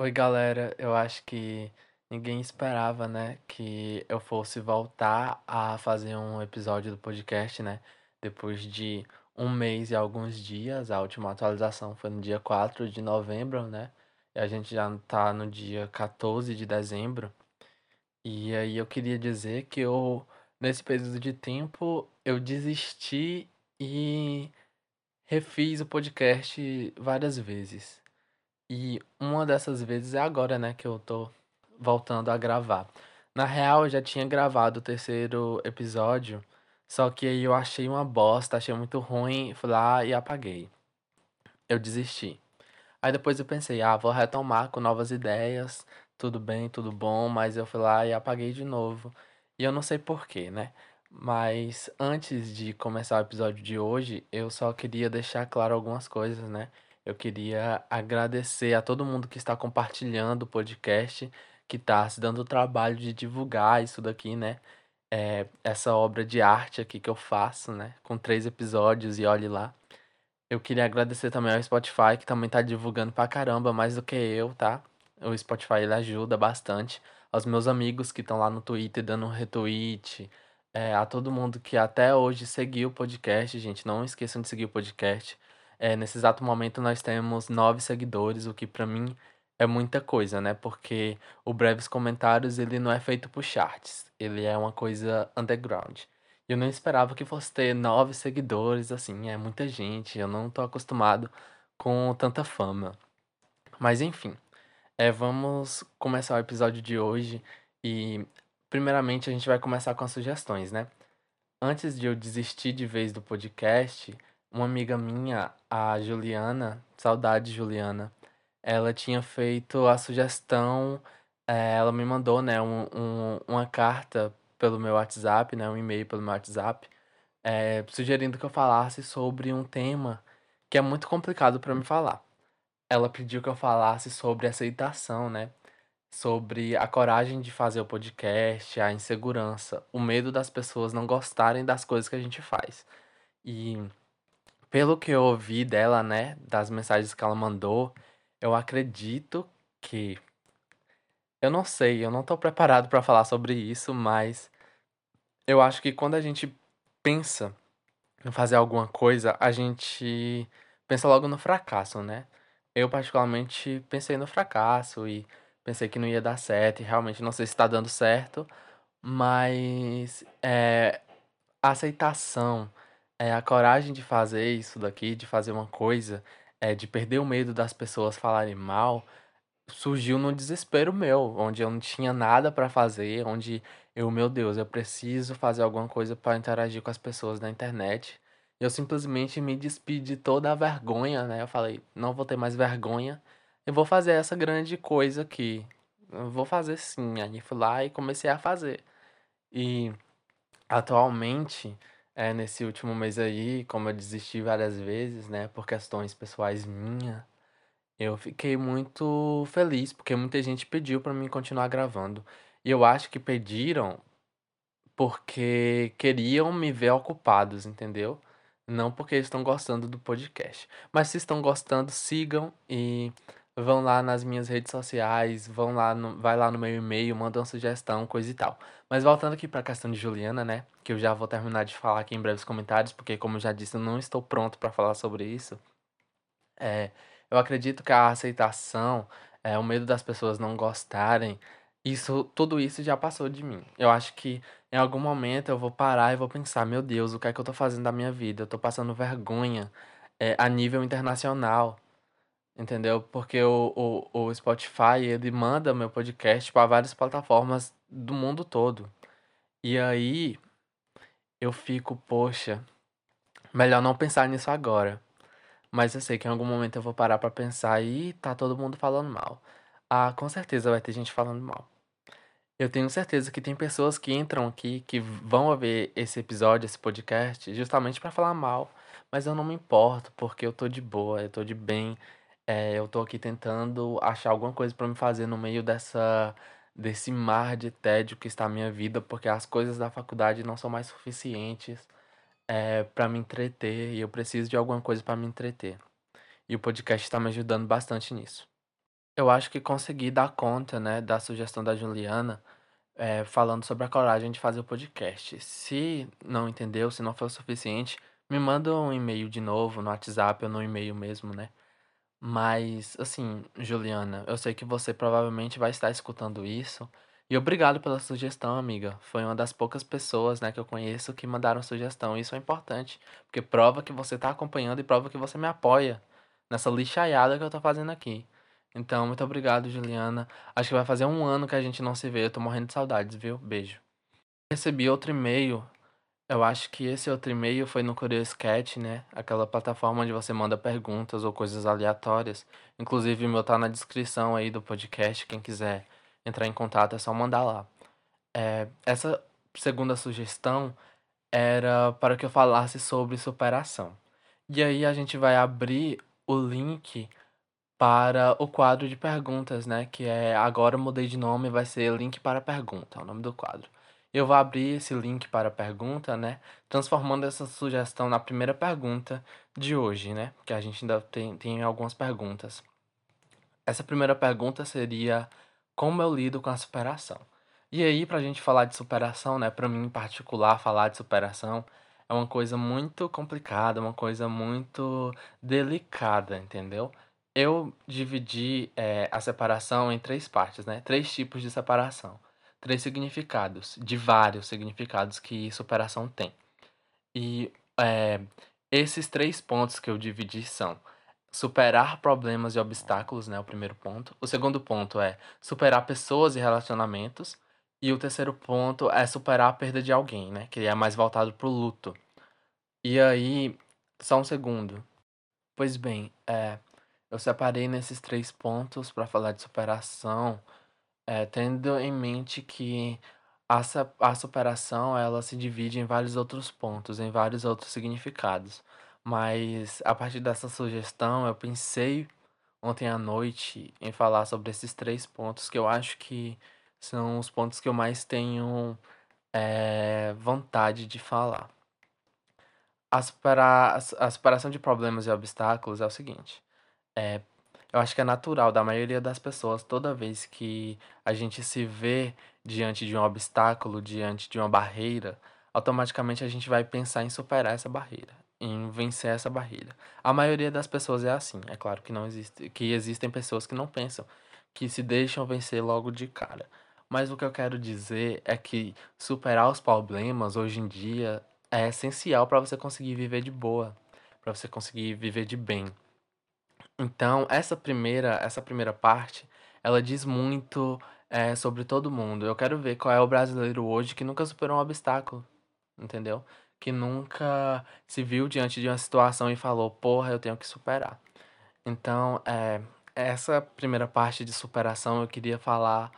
Oi, galera. Eu acho que ninguém esperava, né, que eu fosse voltar a fazer um episódio do podcast, né? Depois de um mês e alguns dias. A última atualização foi no dia 4 de novembro, né? E a gente já tá no dia 14 de dezembro. E aí eu queria dizer que eu, nesse período de tempo, eu desisti e refiz o podcast várias vezes. E uma dessas vezes é agora, né, que eu tô voltando a gravar. Na real, eu já tinha gravado o terceiro episódio, só que aí eu achei uma bosta, achei muito ruim, fui lá e apaguei. Eu desisti. Aí depois eu pensei, ah, vou retomar com novas ideias, tudo bem, tudo bom, mas eu fui lá e apaguei de novo. E eu não sei porquê, né? Mas antes de começar o episódio de hoje, eu só queria deixar claro algumas coisas, né? Eu queria agradecer a todo mundo que está compartilhando o podcast, que está se dando o trabalho de divulgar isso daqui, né? É, essa obra de arte aqui que eu faço, né? Com três episódios e olhe lá. Eu queria agradecer também ao Spotify, que também tá divulgando pra caramba, mais do que eu, tá? O Spotify ele ajuda bastante. Aos meus amigos que estão lá no Twitter dando um retweet. É, a todo mundo que até hoje seguiu o podcast, gente. Não esqueçam de seguir o podcast. É, nesse exato momento nós temos nove seguidores, o que pra mim é muita coisa, né? Porque o Breves Comentários ele não é feito por charts, ele é uma coisa underground. Eu não esperava que fosse ter nove seguidores, assim, é muita gente, eu não tô acostumado com tanta fama. Mas enfim, é, vamos começar o episódio de hoje e primeiramente a gente vai começar com as sugestões, né? Antes de eu desistir de vez do podcast, uma amiga minha, a Juliana, saudade Juliana, ela tinha feito a sugestão, eh, ela me mandou, né, um, um- uma carta pelo meu WhatsApp, né, um e-mail pelo meu WhatsApp, eh, sugerindo que eu falasse sobre um tema que é muito complicado para me falar. Ela pediu que eu falasse sobre aceitação, né? Sobre a coragem de fazer o podcast, a insegurança, o medo das pessoas não gostarem das coisas que a gente faz. E pelo que eu ouvi dela, né, das mensagens que ela mandou, eu acredito que. Eu não sei, eu não tô preparado para falar sobre isso, mas eu acho que quando a gente pensa em fazer alguma coisa, a gente pensa logo no fracasso, né? Eu, particularmente, pensei no fracasso e pensei que não ia dar certo, e realmente não sei se tá dando certo, mas é, a aceitação, é, a coragem de fazer isso daqui, de fazer uma coisa, é, de perder o medo das pessoas falarem mal, surgiu num desespero meu, onde eu não tinha nada pra fazer, onde eu, meu Deus, eu preciso fazer alguma coisa para interagir com as pessoas na internet. Eu simplesmente me despi de toda a vergonha, né? Eu falei, não vou ter mais vergonha, eu vou fazer essa grande coisa aqui. Eu vou fazer sim. Aí fui lá e comecei a fazer. E atualmente, é, nesse último mês aí, como eu desisti várias vezes, né, por questões pessoais minhas, eu fiquei muito feliz, porque muita gente pediu pra mim continuar gravando. E eu acho que pediram porque queriam me ver ocupados, entendeu? Não porque estão gostando do podcast. Mas se estão gostando, sigam e vão lá nas minhas redes sociais, vão lá no, vai lá no meu e-mail, mandam sugestão, coisa e tal. Mas voltando aqui para a questão de Juliana, né, que eu já vou terminar de falar aqui em breves comentários, porque como eu já disse, eu não estou pronto para falar sobre isso. É, eu acredito que a aceitação, é, o medo das pessoas não gostarem, isso, tudo isso já passou de mim. Eu acho que em algum momento eu vou parar e vou pensar, meu Deus, o que é que eu tô fazendo da minha vida? Eu tô passando vergonha, é, a nível internacional, entendeu? Porque o, o, o Spotify, ele manda meu podcast para várias plataformas do mundo todo. E aí eu fico, poxa, melhor não pensar nisso agora. Mas eu sei que em algum momento eu vou parar pra pensar e tá todo mundo falando mal. Ah, com certeza vai ter gente falando mal. Eu tenho certeza que tem pessoas que entram aqui que vão ver esse episódio, esse podcast, justamente pra falar mal. Mas eu não me importo, porque eu tô de boa, eu tô de bem. É, eu tô aqui tentando achar alguma coisa pra me fazer no meio dessa desse mar de tédio que está a minha vida, porque as coisas da faculdade não são mais suficientes é, para me entreter e eu preciso de alguma coisa para me entreter. E o podcast está me ajudando bastante nisso. eu acho que consegui dar conta, né, da sugestão da Juliana, eh, falando sobre a coragem de fazer o podcast. Se não entendeu, se não foi o suficiente, me manda um e-mail de novo no WhatsApp ou no e-mail mesmo, né? Mas, assim, Juliana, eu sei que você provavelmente vai estar escutando isso. E obrigado pela sugestão, amiga. Foi uma das poucas pessoas, né, que eu conheço que mandaram sugestão. Isso é importante, porque prova que você está acompanhando e prova que você me apoia nessa lixaiada que eu tô fazendo aqui. Então, muito obrigado, Juliana. Acho que vai fazer um ano que a gente não se vê. Eu tô morrendo de saudades, viu? Beijo. Recebi outro e-mail eu acho que esse outro e-mail foi no Curious Cat, né? Aquela plataforma onde você manda perguntas ou coisas aleatórias. Inclusive, o meu tá na descrição aí do podcast. Quem quiser entrar em contato é só mandar lá. É, essa segunda sugestão era para que eu falasse sobre superação. E aí a gente vai abrir o link para o quadro de perguntas, né? Que é agora mudei de nome, vai ser link para pergunta, é o nome do quadro. Eu vou abrir esse link para a pergunta, né? Transformando essa sugestão na primeira pergunta de hoje, né? Que a gente ainda tem, tem algumas perguntas. Essa primeira pergunta seria: Como eu lido com a superação? E aí, para a gente falar de superação, né? Para mim em particular, falar de superação é uma coisa muito complicada, uma coisa muito delicada, entendeu? Eu dividi é, a separação em três partes, né? Três tipos de separação três significados, de vários significados que superação tem. E é, esses três pontos que eu dividi são superar problemas e obstáculos, né, o primeiro ponto. O segundo ponto é superar pessoas e relacionamentos. E o terceiro ponto é superar a perda de alguém, né, que é mais voltado pro luto. E aí, só um segundo. Pois bem, é, eu separei nesses três pontos para falar de superação é, tendo em mente que a, a superação ela se divide em vários outros pontos, em vários outros significados. Mas a partir dessa sugestão, eu pensei ontem à noite em falar sobre esses três pontos que eu acho que são os pontos que eu mais tenho é, vontade de falar. A, superar, a superação de problemas e obstáculos é o seguinte: é, eu acho que é natural da maioria das pessoas, toda vez que a gente se vê diante de um obstáculo, diante de uma barreira, automaticamente a gente vai pensar em superar essa barreira, em vencer essa barreira. A maioria das pessoas é assim. É claro que não existe, que existem pessoas que não pensam, que se deixam vencer logo de cara. Mas o que eu quero dizer é que superar os problemas hoje em dia é essencial para você conseguir viver de boa, para você conseguir viver de bem. Então, essa primeira, essa primeira parte, ela diz muito é, sobre todo mundo. Eu quero ver qual é o brasileiro hoje que nunca superou um obstáculo, entendeu? Que nunca se viu diante de uma situação e falou, porra, eu tenho que superar. Então, é, essa primeira parte de superação eu queria falar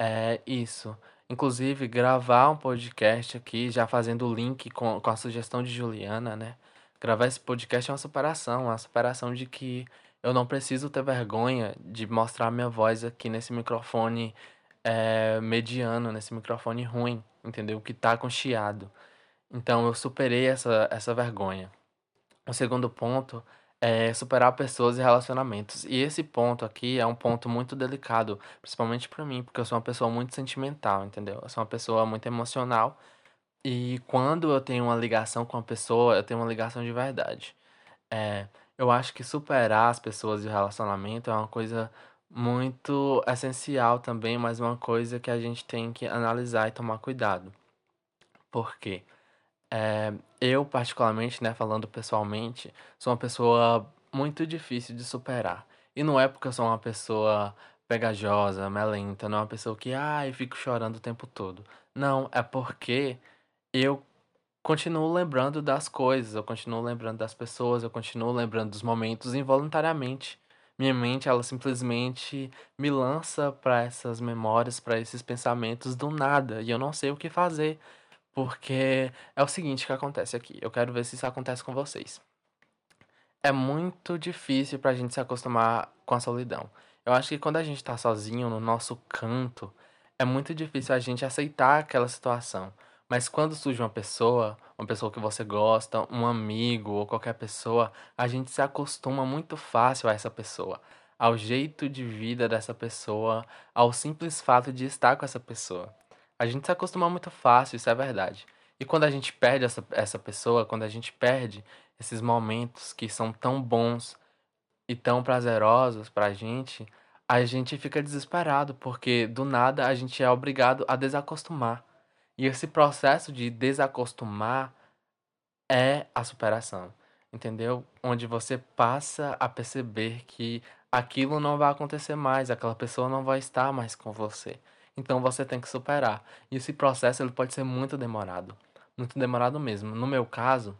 é isso. Inclusive, gravar um podcast aqui, já fazendo o link com, com a sugestão de Juliana, né? Gravar esse podcast é uma superação, uma superação de que eu não preciso ter vergonha de mostrar minha voz aqui nesse microfone é, mediano, nesse microfone ruim, entendeu? Que tá com chiado. Então eu superei essa, essa vergonha. O segundo ponto é superar pessoas e relacionamentos. E esse ponto aqui é um ponto muito delicado, principalmente para mim, porque eu sou uma pessoa muito sentimental, entendeu? Eu sou uma pessoa muito emocional. E quando eu tenho uma ligação com uma pessoa, eu tenho uma ligação de verdade. É, eu acho que superar as pessoas e o relacionamento é uma coisa muito essencial também, mas uma coisa que a gente tem que analisar e tomar cuidado. Por quê? É, eu, particularmente, né, falando pessoalmente, sou uma pessoa muito difícil de superar. E não é porque eu sou uma pessoa pegajosa, melenta, não é uma pessoa que, ai, fico chorando o tempo todo. Não, é porque eu continuo lembrando das coisas, eu continuo lembrando das pessoas, eu continuo lembrando dos momentos involuntariamente. Minha mente, ela simplesmente me lança para essas memórias, para esses pensamentos do nada, e eu não sei o que fazer, porque é o seguinte que acontece aqui. Eu quero ver se isso acontece com vocês. É muito difícil pra gente se acostumar com a solidão. Eu acho que quando a gente tá sozinho no nosso canto, é muito difícil a gente aceitar aquela situação. Mas quando surge uma pessoa, uma pessoa que você gosta, um amigo ou qualquer pessoa, a gente se acostuma muito fácil a essa pessoa. ao jeito de vida dessa pessoa, ao simples fato de estar com essa pessoa. A gente se acostuma muito fácil, isso é verdade. E quando a gente perde essa, essa pessoa, quando a gente perde esses momentos que são tão bons e tão prazerosos pra gente, a gente fica desesperado, porque do nada a gente é obrigado a desacostumar. E esse processo de desacostumar é a superação, entendeu? Onde você passa a perceber que aquilo não vai acontecer mais, aquela pessoa não vai estar mais com você. Então você tem que superar. E esse processo ele pode ser muito demorado, muito demorado mesmo. No meu caso,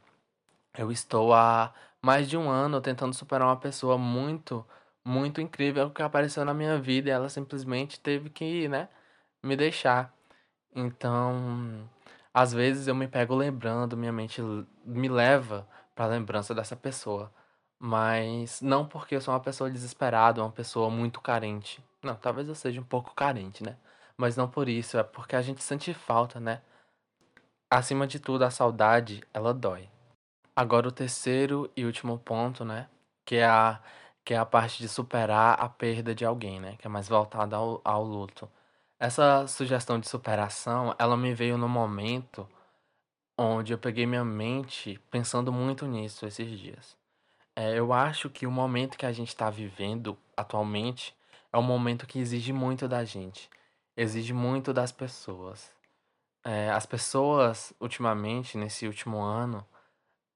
eu estou há mais de um ano tentando superar uma pessoa muito, muito incrível que apareceu na minha vida e ela simplesmente teve que, né, me deixar. Então, às vezes eu me pego lembrando, minha mente me leva para a lembrança dessa pessoa. Mas não porque eu sou uma pessoa desesperada, uma pessoa muito carente. Não, talvez eu seja um pouco carente, né? Mas não por isso, é porque a gente sente falta, né? Acima de tudo, a saudade, ela dói. Agora o terceiro e último ponto, né? Que é a, que é a parte de superar a perda de alguém, né? Que é mais voltada ao, ao luto. Essa sugestão de superação, ela me veio no momento onde eu peguei minha mente pensando muito nisso esses dias. É, eu acho que o momento que a gente está vivendo atualmente é um momento que exige muito da gente, exige muito das pessoas. É, as pessoas, ultimamente, nesse último ano,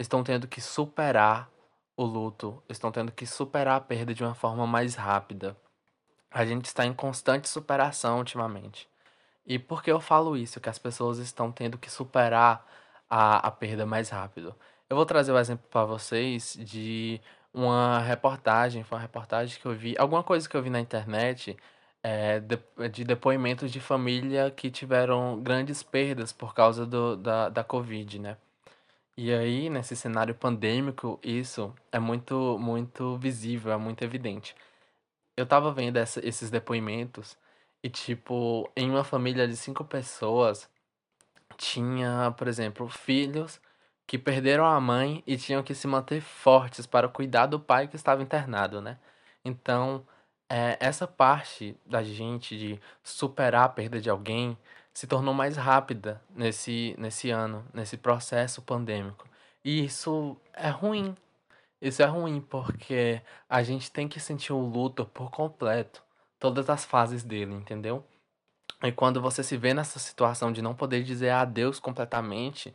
estão tendo que superar o luto, estão tendo que superar a perda de uma forma mais rápida. A gente está em constante superação ultimamente. E por que eu falo isso? Que as pessoas estão tendo que superar a, a perda mais rápido. Eu vou trazer o um exemplo para vocês de uma reportagem, foi uma reportagem que eu vi, alguma coisa que eu vi na internet é, de, de depoimentos de família que tiveram grandes perdas por causa do, da, da Covid, né? E aí, nesse cenário pandêmico, isso é muito, muito visível, é muito evidente. Eu tava vendo essa, esses depoimentos e, tipo, em uma família de cinco pessoas, tinha, por exemplo, filhos que perderam a mãe e tinham que se manter fortes para cuidar do pai que estava internado, né? Então, é, essa parte da gente de superar a perda de alguém se tornou mais rápida nesse, nesse ano, nesse processo pandêmico. E isso é ruim. Isso é ruim porque a gente tem que sentir o luto por completo, todas as fases dele, entendeu? E quando você se vê nessa situação de não poder dizer adeus completamente,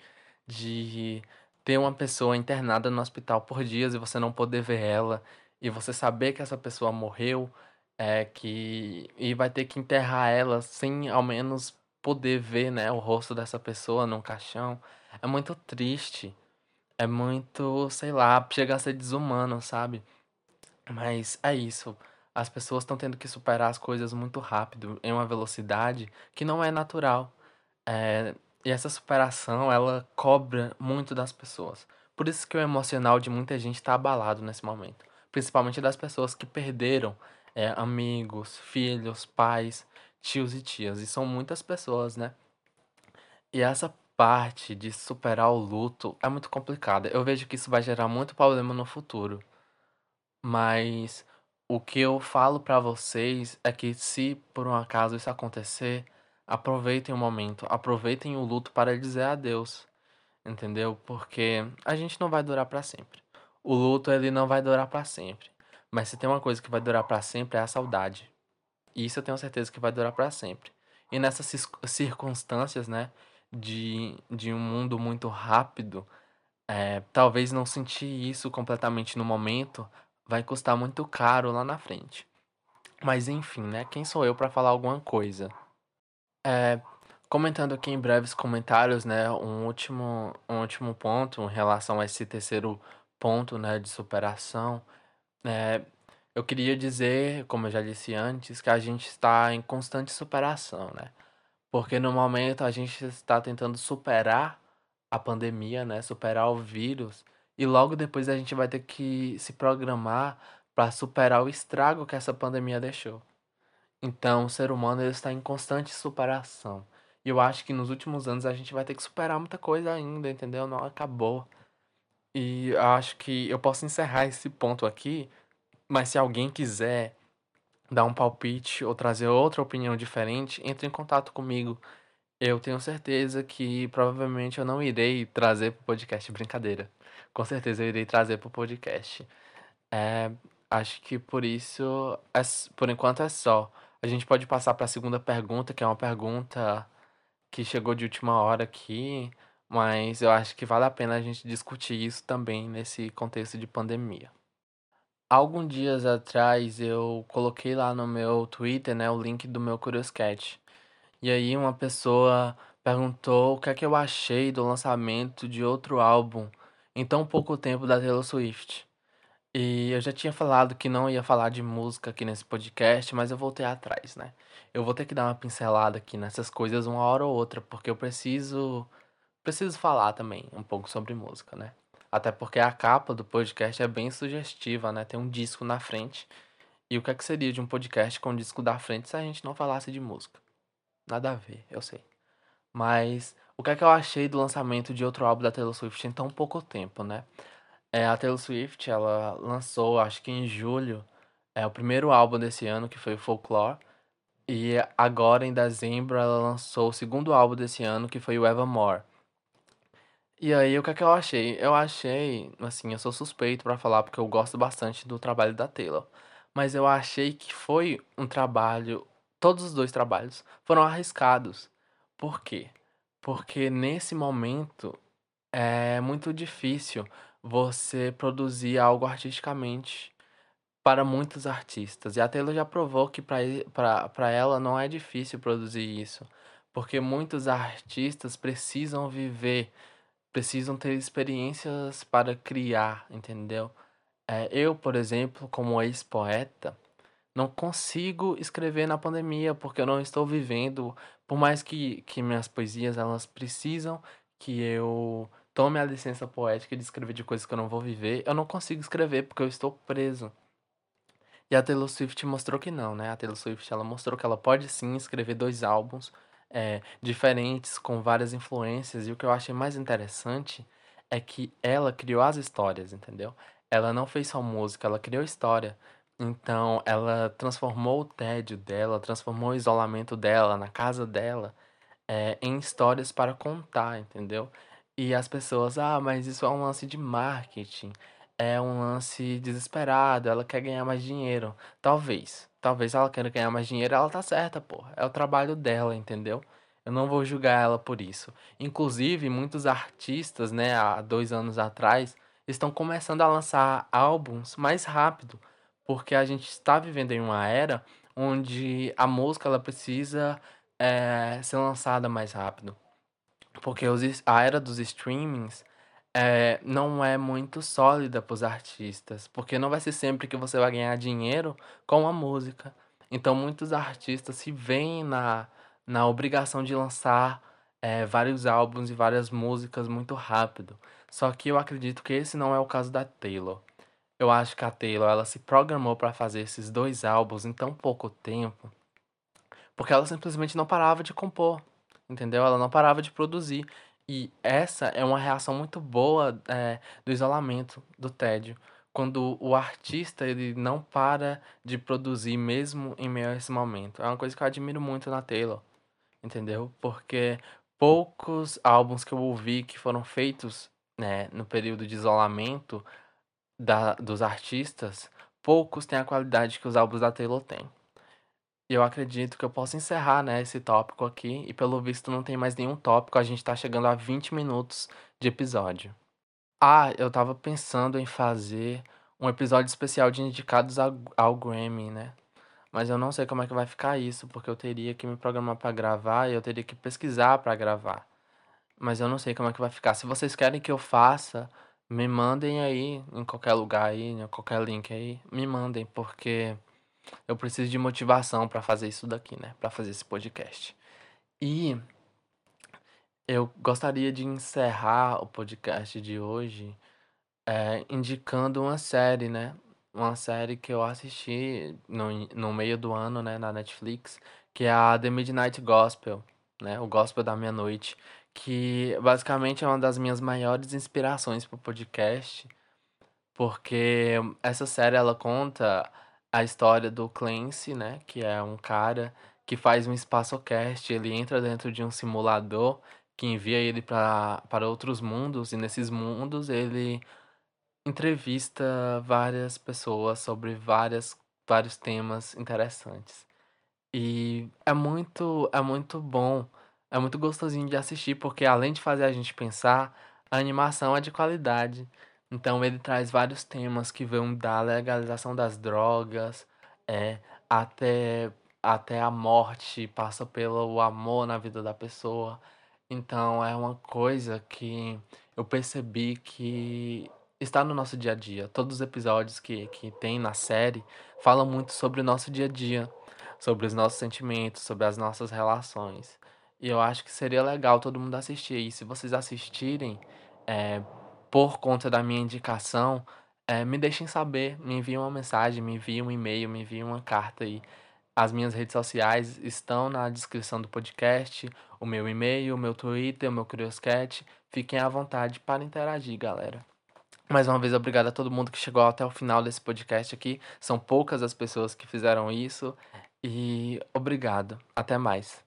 de ter uma pessoa internada no hospital por dias e você não poder ver ela, e você saber que essa pessoa morreu, é que e vai ter que enterrar ela sem ao menos poder ver, né, o rosto dessa pessoa num caixão, é muito triste. É muito, sei lá, chega a ser desumano, sabe? Mas é isso. As pessoas estão tendo que superar as coisas muito rápido, em uma velocidade que não é natural. É, e essa superação, ela cobra muito das pessoas. Por isso que o emocional de muita gente está abalado nesse momento. Principalmente das pessoas que perderam é, amigos, filhos, pais tios e tias. E são muitas pessoas, né? E essa parte de superar o luto é muito complicada. Eu vejo que isso vai gerar muito problema no futuro. Mas o que eu falo para vocês é que se por um acaso isso acontecer, aproveitem o momento, aproveitem o luto para dizer adeus. Entendeu? Porque a gente não vai durar para sempre. O luto ele não vai durar para sempre. Mas se tem uma coisa que vai durar para sempre é a saudade. E isso eu tenho certeza que vai durar para sempre. E nessas circunstâncias, né, de, de um mundo muito rápido, é, talvez não sentir isso completamente no momento vai custar muito caro lá na frente. Mas enfim, né, quem sou eu para falar alguma coisa? É, comentando aqui em breves comentários, né, um último, um último ponto em relação a esse terceiro ponto, né, de superação. É, eu queria dizer, como eu já disse antes, que a gente está em constante superação, né? Porque no momento a gente está tentando superar a pandemia, né? Superar o vírus. E logo depois a gente vai ter que se programar para superar o estrago que essa pandemia deixou. Então, o ser humano ele está em constante superação. E eu acho que nos últimos anos a gente vai ter que superar muita coisa ainda, entendeu? Não acabou. E eu acho que eu posso encerrar esse ponto aqui mas se alguém quiser dar um palpite ou trazer outra opinião diferente, entre em contato comigo. Eu tenho certeza que provavelmente eu não irei trazer para o podcast brincadeira. Com certeza eu irei trazer para o podcast. É, acho que por isso, é, por enquanto é só. A gente pode passar para a segunda pergunta, que é uma pergunta que chegou de última hora aqui, mas eu acho que vale a pena a gente discutir isso também nesse contexto de pandemia. Alguns dias atrás eu coloquei lá no meu Twitter, né, o link do meu Curioscat. E aí uma pessoa perguntou o que é que eu achei do lançamento de outro álbum em tão pouco tempo da Taylor Swift. E eu já tinha falado que não ia falar de música aqui nesse podcast, mas eu voltei atrás, né? Eu vou ter que dar uma pincelada aqui nessas coisas uma hora ou outra, porque eu preciso preciso falar também um pouco sobre música, né? Até porque a capa do podcast é bem sugestiva, né? Tem um disco na frente. E o que, é que seria de um podcast com um disco da frente se a gente não falasse de música? Nada a ver, eu sei. Mas o que é que eu achei do lançamento de outro álbum da Taylor Swift em tão pouco tempo, né? É, a Taylor Swift, ela lançou, acho que em julho, é o primeiro álbum desse ano, que foi o Folklore. E agora, em dezembro, ela lançou o segundo álbum desse ano, que foi o Evermore. E aí, o que é que eu achei? Eu achei, assim, eu sou suspeito para falar porque eu gosto bastante do trabalho da Taylor. Mas eu achei que foi um trabalho, todos os dois trabalhos foram arriscados. Por quê? Porque nesse momento é muito difícil você produzir algo artisticamente para muitos artistas. E a Taylor já provou que para ela não é difícil produzir isso, porque muitos artistas precisam viver, precisam ter experiências para criar, entendeu? É, eu, por exemplo, como ex-poeta, não consigo escrever na pandemia porque eu não estou vivendo, por mais que, que minhas poesias elas precisam que eu tome a licença poética de escrever de coisas que eu não vou viver, eu não consigo escrever porque eu estou preso. E a Taylor Swift mostrou que não, né? A Taylor Swift ela mostrou que ela pode sim escrever dois álbuns é, diferentes, com várias influências. E o que eu achei mais interessante é que ela criou as histórias, entendeu? Ela não fez só música, ela criou história. Então, ela transformou o tédio dela, transformou o isolamento dela na casa dela é, em histórias para contar, entendeu? E as pessoas, ah, mas isso é um lance de marketing, é um lance desesperado, ela quer ganhar mais dinheiro. Talvez, talvez ela queira ganhar mais dinheiro, ela tá certa, pô. É o trabalho dela, entendeu? Eu não vou julgar ela por isso. Inclusive, muitos artistas, né, há dois anos atrás, estão começando a lançar álbuns mais rápido, porque a gente está vivendo em uma era onde a música ela precisa é, ser lançada mais rápido. Porque os, a era dos streamings é, não é muito sólida para os artistas. Porque não vai ser sempre que você vai ganhar dinheiro com a música. Então muitos artistas se veem na, na obrigação de lançar é, vários álbuns e várias músicas muito rápido. Só que eu acredito que esse não é o caso da Taylor. Eu acho que a Taylor ela se programou para fazer esses dois álbuns em tão pouco tempo, porque ela simplesmente não parava de compor entendeu? Ela não parava de produzir. E essa é uma reação muito boa é, do isolamento, do tédio. Quando o artista ele não para de produzir mesmo em meio a esse momento. É uma coisa que eu admiro muito na Taylor, entendeu? Porque poucos álbuns que eu ouvi que foram feitos né, no período de isolamento da, dos artistas, poucos têm a qualidade que os álbuns da Taylor têm. Eu acredito que eu posso encerrar, né, esse tópico aqui. E pelo visto não tem mais nenhum tópico. A gente tá chegando a 20 minutos de episódio. Ah, eu tava pensando em fazer um episódio especial de indicados ao, ao Grammy, né? Mas eu não sei como é que vai ficar isso, porque eu teria que me programar para gravar e eu teria que pesquisar para gravar. Mas eu não sei como é que vai ficar. Se vocês querem que eu faça, me mandem aí em qualquer lugar aí, em qualquer link aí, me mandem, porque eu preciso de motivação para fazer isso daqui, né? Para fazer esse podcast. E eu gostaria de encerrar o podcast de hoje é, indicando uma série, né? Uma série que eu assisti no, no meio do ano, né? Na Netflix, que é a The Midnight Gospel, né? O Gospel da Meia-Noite. Que basicamente é uma das minhas maiores inspirações para o podcast. Porque essa série ela conta a história do Clancy, né? Que é um cara que faz um espaçocast, ele entra dentro de um simulador que envia ele pra, para outros mundos, e nesses mundos ele entrevista várias pessoas sobre várias, vários temas interessantes. E é muito, é muito bom, é muito gostosinho de assistir, porque além de fazer a gente pensar, a animação é de qualidade. Então ele traz vários temas que vão da legalização das drogas, é, até, até a morte, passa pelo amor na vida da pessoa. Então é uma coisa que eu percebi que está no nosso dia a dia. Todos os episódios que, que tem na série falam muito sobre o nosso dia a dia, sobre os nossos sentimentos, sobre as nossas relações. E eu acho que seria legal todo mundo assistir. E se vocês assistirem, é, por conta da minha indicação, é, me deixem saber, me enviem uma mensagem, me enviem um e-mail, me enviem uma carta aí. As minhas redes sociais estão na descrição do podcast, o meu e-mail, o meu Twitter, o meu Curioscat. Fiquem à vontade para interagir, galera. Mais uma vez, obrigado a todo mundo que chegou até o final desse podcast aqui. São poucas as pessoas que fizeram isso. E obrigado. Até mais.